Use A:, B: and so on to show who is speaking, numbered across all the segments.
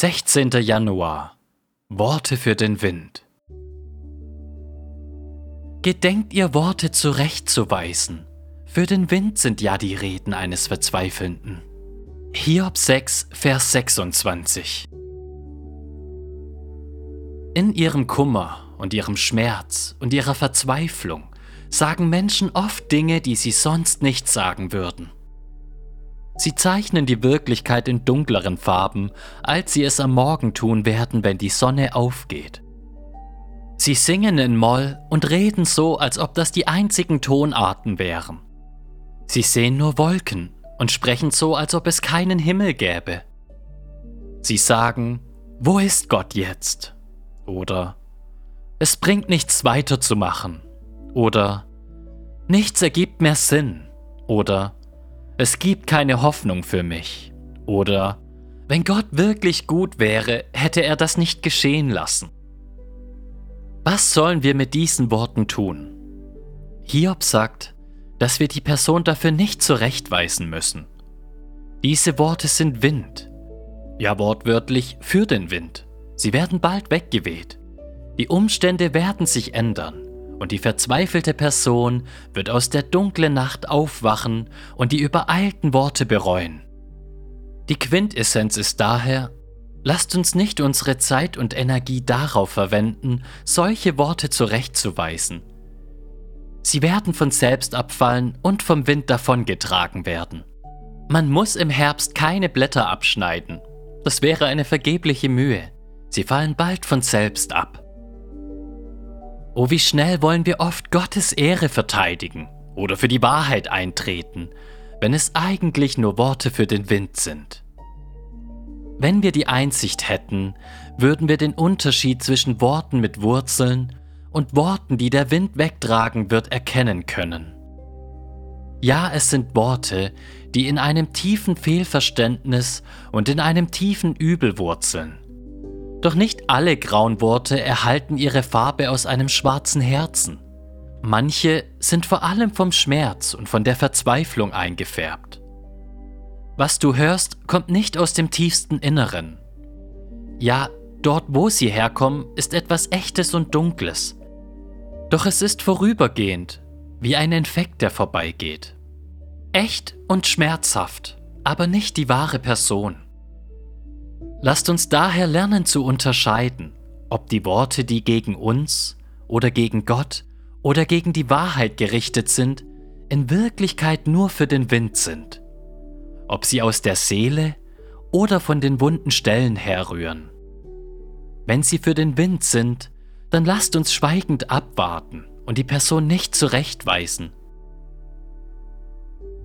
A: 16. Januar Worte für den Wind Gedenkt ihr Worte zurechtzuweisen, für den Wind sind ja die Reden eines Verzweifelnden. Hiob 6, Vers 26 In ihrem Kummer und ihrem Schmerz und ihrer Verzweiflung sagen Menschen oft Dinge, die sie sonst nicht sagen würden. Sie zeichnen die Wirklichkeit in dunkleren Farben, als sie es am Morgen tun werden, wenn die Sonne aufgeht. Sie singen in Moll und reden so, als ob das die einzigen Tonarten wären. Sie sehen nur Wolken und sprechen so, als ob es keinen Himmel gäbe. Sie sagen, wo ist Gott jetzt? Oder es bringt nichts weiterzumachen. Oder nichts ergibt mehr Sinn. Oder es gibt keine Hoffnung für mich. Oder wenn Gott wirklich gut wäre, hätte er das nicht geschehen lassen. Was sollen wir mit diesen Worten tun? Hiob sagt, dass wir die Person dafür nicht zurechtweisen müssen. Diese Worte sind Wind. Ja, wortwörtlich für den Wind. Sie werden bald weggeweht. Die Umstände werden sich ändern und die verzweifelte Person wird aus der dunklen Nacht aufwachen und die übereilten Worte bereuen. Die Quintessenz ist daher, lasst uns nicht unsere Zeit und Energie darauf verwenden, solche Worte zurechtzuweisen. Sie werden von selbst abfallen und vom Wind davongetragen werden. Man muss im Herbst keine Blätter abschneiden. Das wäre eine vergebliche Mühe. Sie fallen bald von selbst ab. Oh, wie schnell wollen wir oft Gottes Ehre verteidigen oder für die Wahrheit eintreten, wenn es eigentlich nur Worte für den Wind sind. Wenn wir die Einsicht hätten, würden wir den Unterschied zwischen Worten mit Wurzeln und Worten, die der Wind wegtragen wird, erkennen können. Ja, es sind Worte, die in einem tiefen Fehlverständnis und in einem tiefen Übel wurzeln. Doch nicht alle grauen Worte erhalten ihre Farbe aus einem schwarzen Herzen. Manche sind vor allem vom Schmerz und von der Verzweiflung eingefärbt. Was du hörst, kommt nicht aus dem tiefsten Inneren. Ja, dort wo sie herkommen, ist etwas Echtes und Dunkles. Doch es ist vorübergehend, wie ein Infekt, der vorbeigeht. Echt und schmerzhaft, aber nicht die wahre Person. Lasst uns daher lernen zu unterscheiden, ob die Worte, die gegen uns oder gegen Gott oder gegen die Wahrheit gerichtet sind, in Wirklichkeit nur für den Wind sind, ob sie aus der Seele oder von den wunden Stellen herrühren. Wenn sie für den Wind sind, dann lasst uns schweigend abwarten und die Person nicht zurechtweisen.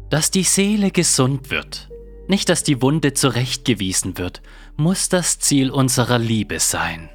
A: Dass die Seele gesund wird, nicht dass die Wunde zurechtgewiesen wird, muss das Ziel unserer Liebe sein.